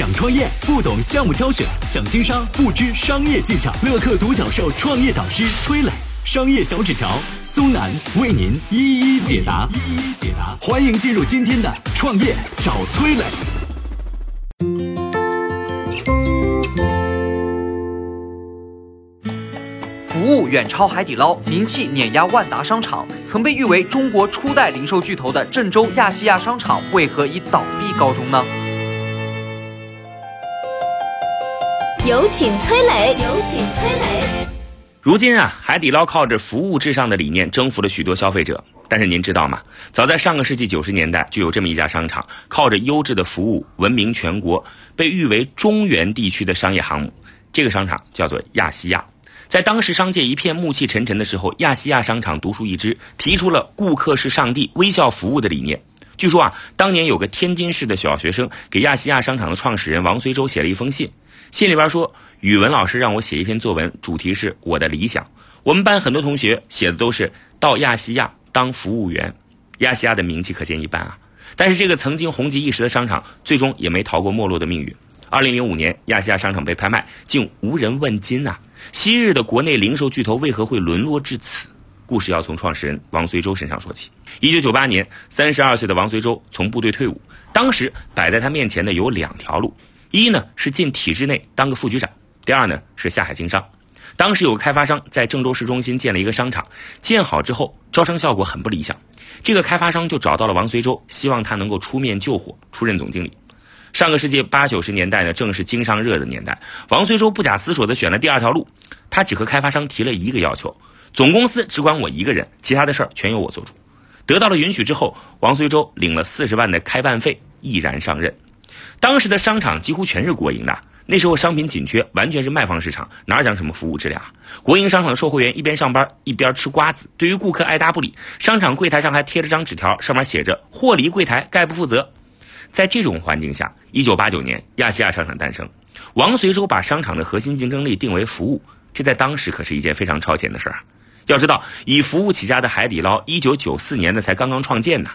想创业不懂项目挑选，想经商不知商业技巧。乐客独角兽创业导师崔磊，商业小纸条苏南为您一一解答。一一解答，欢迎进入今天的创业找崔磊。服务远超海底捞，名气碾压万达商场，曾被誉为中国初代零售巨头的郑州亚细亚商场，为何以倒闭告终呢？有请崔磊，有请崔磊。如今啊，海底捞靠着服务至上的理念征服了许多消费者。但是您知道吗？早在上个世纪九十年代，就有这么一家商场，靠着优质的服务闻名全国，被誉为中原地区的商业航母。这个商场叫做亚细亚。在当时商界一片暮气沉沉的时候，亚细亚商场独树一帜，提出了“顾客是上帝，微笑服务”的理念。据说啊，当年有个天津市的小学生给亚细亚商场的创始人王随洲写了一封信，信里边说：“语文老师让我写一篇作文，主题是我的理想。我们班很多同学写的都是到亚细亚。”当服务员，亚细亚的名气可见一斑啊！但是这个曾经红极一时的商场，最终也没逃过没落的命运。二零零五年，亚细亚商场被拍卖，竟无人问津呐！昔日的国内零售巨头为何会沦落至此？故事要从创始人王随洲身上说起。一九九八年，三十二岁的王随洲从部队退伍，当时摆在他面前的有两条路：一呢是进体制内当个副局长，第二呢是下海经商。当时有个开发商在郑州市中心建了一个商场，建好之后招商效果很不理想，这个开发商就找到了王随洲，希望他能够出面救火，出任总经理。上个世纪八九十年代呢，正是经商热的年代，王随洲不假思索地选了第二条路，他只和开发商提了一个要求：总公司只管我一个人，其他的事儿全由我做主。得到了允许之后，王绥洲领了四十万的开办费，毅然上任。当时的商场几乎全是国营的。那时候商品紧缺，完全是卖方市场，哪讲什么服务质量啊？国营商场的售货员一边上班一边吃瓜子，对于顾客爱答不理。商场柜台上还贴了张纸条，上面写着“货离柜台，概不负责”。在这种环境下，一九八九年亚细亚商场诞生。王绥洲把商场的核心竞争力定为服务，这在当时可是一件非常超前的事儿啊！要知道，以服务起家的海底捞，一九九四年的才刚刚创建呢。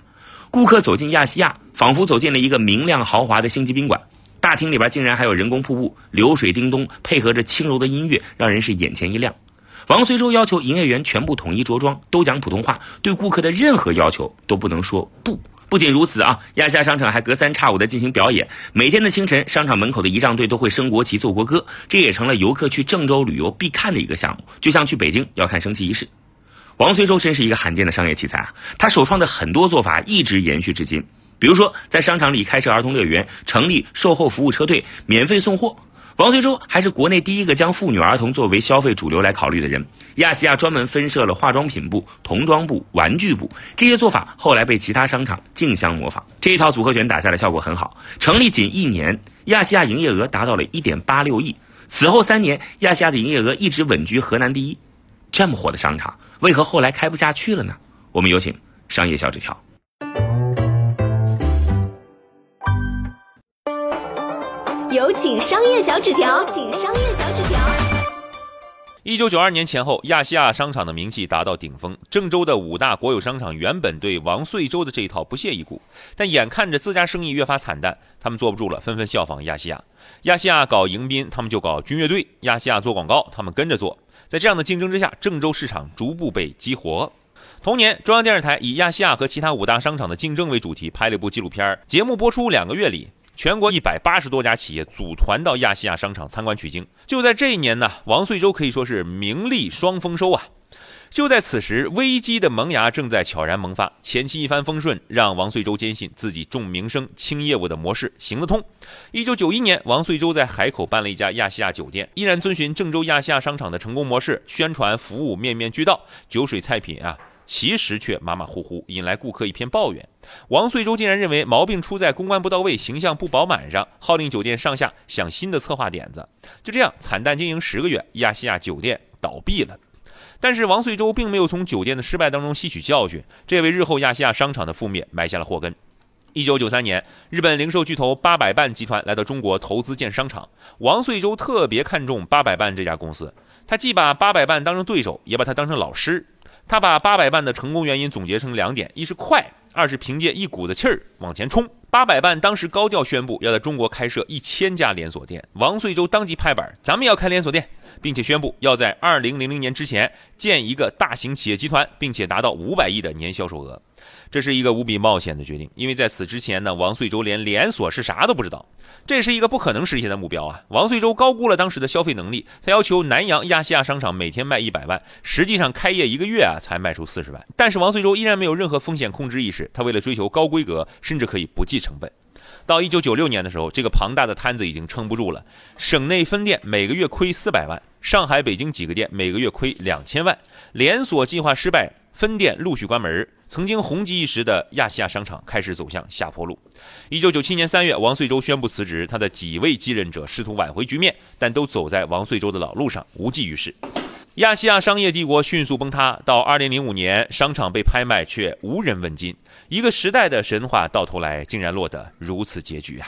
顾客走进亚细亚，仿佛走进了一个明亮豪华的星级宾馆。大厅里边竟然还有人工瀑布，流水叮咚，配合着轻柔的音乐，让人是眼前一亮。王随洲要求营业员全部统一着装，都讲普通话，对顾客的任何要求都不能说不。不仅如此啊，亚夏商场还隔三差五的进行表演，每天的清晨，商场门口的仪仗队都会升国旗、奏国歌，这也成了游客去郑州旅游必看的一个项目，就像去北京要看升旗仪式。王崔洲真是一个罕见的商业奇才啊，他首创的很多做法一直延续至今。比如说，在商场里开设儿童乐园，成立售后服务车队，免费送货。王绥洲还是国内第一个将妇女儿童作为消费主流来考虑的人。亚细亚专门分设了化妆品部、童装部、玩具部，这些做法后来被其他商场竞相模仿。这一套组合拳打下来效果很好，成立仅一年，亚细亚营业额达到了一点八六亿。此后三年，亚细亚的营业额一直稳居河南第一。这么火的商场，为何后来开不下去了呢？我们有请商业小纸条。有请商业小纸条，请商业小纸条。一九九二年前后，亚细亚商场的名气达到顶峰。郑州的五大国有商场原本对王遂洲的这一套不屑一顾，但眼看着自家生意越发惨淡，他们坐不住了，纷纷效仿亚细亚。亚细亚搞迎宾，他们就搞军乐队；亚细亚做广告，他们跟着做。在这样的竞争之下，郑州市场逐步被激活。同年，中央电视台以亚细亚和其他五大商场的竞争为主题，拍了一部纪录片。节目播出两个月里。全国一百八十多家企业组团到亚细亚商场参观取经。就在这一年呢，王绥洲可以说是名利双丰收啊！就在此时，危机的萌芽正在悄然萌发。前期一帆风顺，让王绥洲坚信自己重名声轻业务的模式行得通。一九九一年，王绥洲在海口办了一家亚细亚酒店，依然遵循郑州亚细亚商场的成功模式，宣传服务面面俱到，酒水菜品啊。其实却马马虎虎，引来顾客一片抱怨。王遂洲竟然认为毛病出在公关不到位、形象不饱满上，号令酒店上下想新的策划点子。就这样，惨淡经营十个月，亚细亚酒店倒闭了。但是王遂洲并没有从酒店的失败当中吸取教训，这也为日后亚细亚商场的覆灭埋下了祸根。一九九三年，日本零售巨头八百伴集团来到中国投资建商场，王遂洲特别看重八百伴这家公司，他既把八百伴当成对手，也把他当成老师。他把八百伴的成功原因总结成两点：一是快，二是凭借一股子气儿往前冲。八佰伴当时高调宣布要在中国开设一千家连锁店，王遂洲当即拍板，咱们要开连锁店，并且宣布要在二零零零年之前建一个大型企业集团，并且达到五百亿的年销售额。这是一个无比冒险的决定，因为在此之前呢，王遂洲连连锁是啥都不知道，这是一个不可能实现的目标啊！王遂洲高估了当时的消费能力，他要求南阳亚细亚商场每天卖一百万，实际上开业一个月啊才卖出四十万。但是王遂洲依然没有任何风险控制意识，他为了追求高规格，甚至可以不计成本。到一九九六年的时候，这个庞大的摊子已经撑不住了，省内分店每个月亏四百万，上海、北京几个店每个月亏两千万，连锁计划失败，分店陆续关门。曾经红极一时的亚细亚商场开始走向下坡路。一九九七年三月，王遂洲宣布辞职，他的几位继任者试图挽回局面，但都走在王遂洲的老路上，无济于事。亚细亚商业帝国迅速崩塌。到二零零五年，商场被拍卖，却无人问津。一个时代的神话，到头来竟然落得如此结局啊！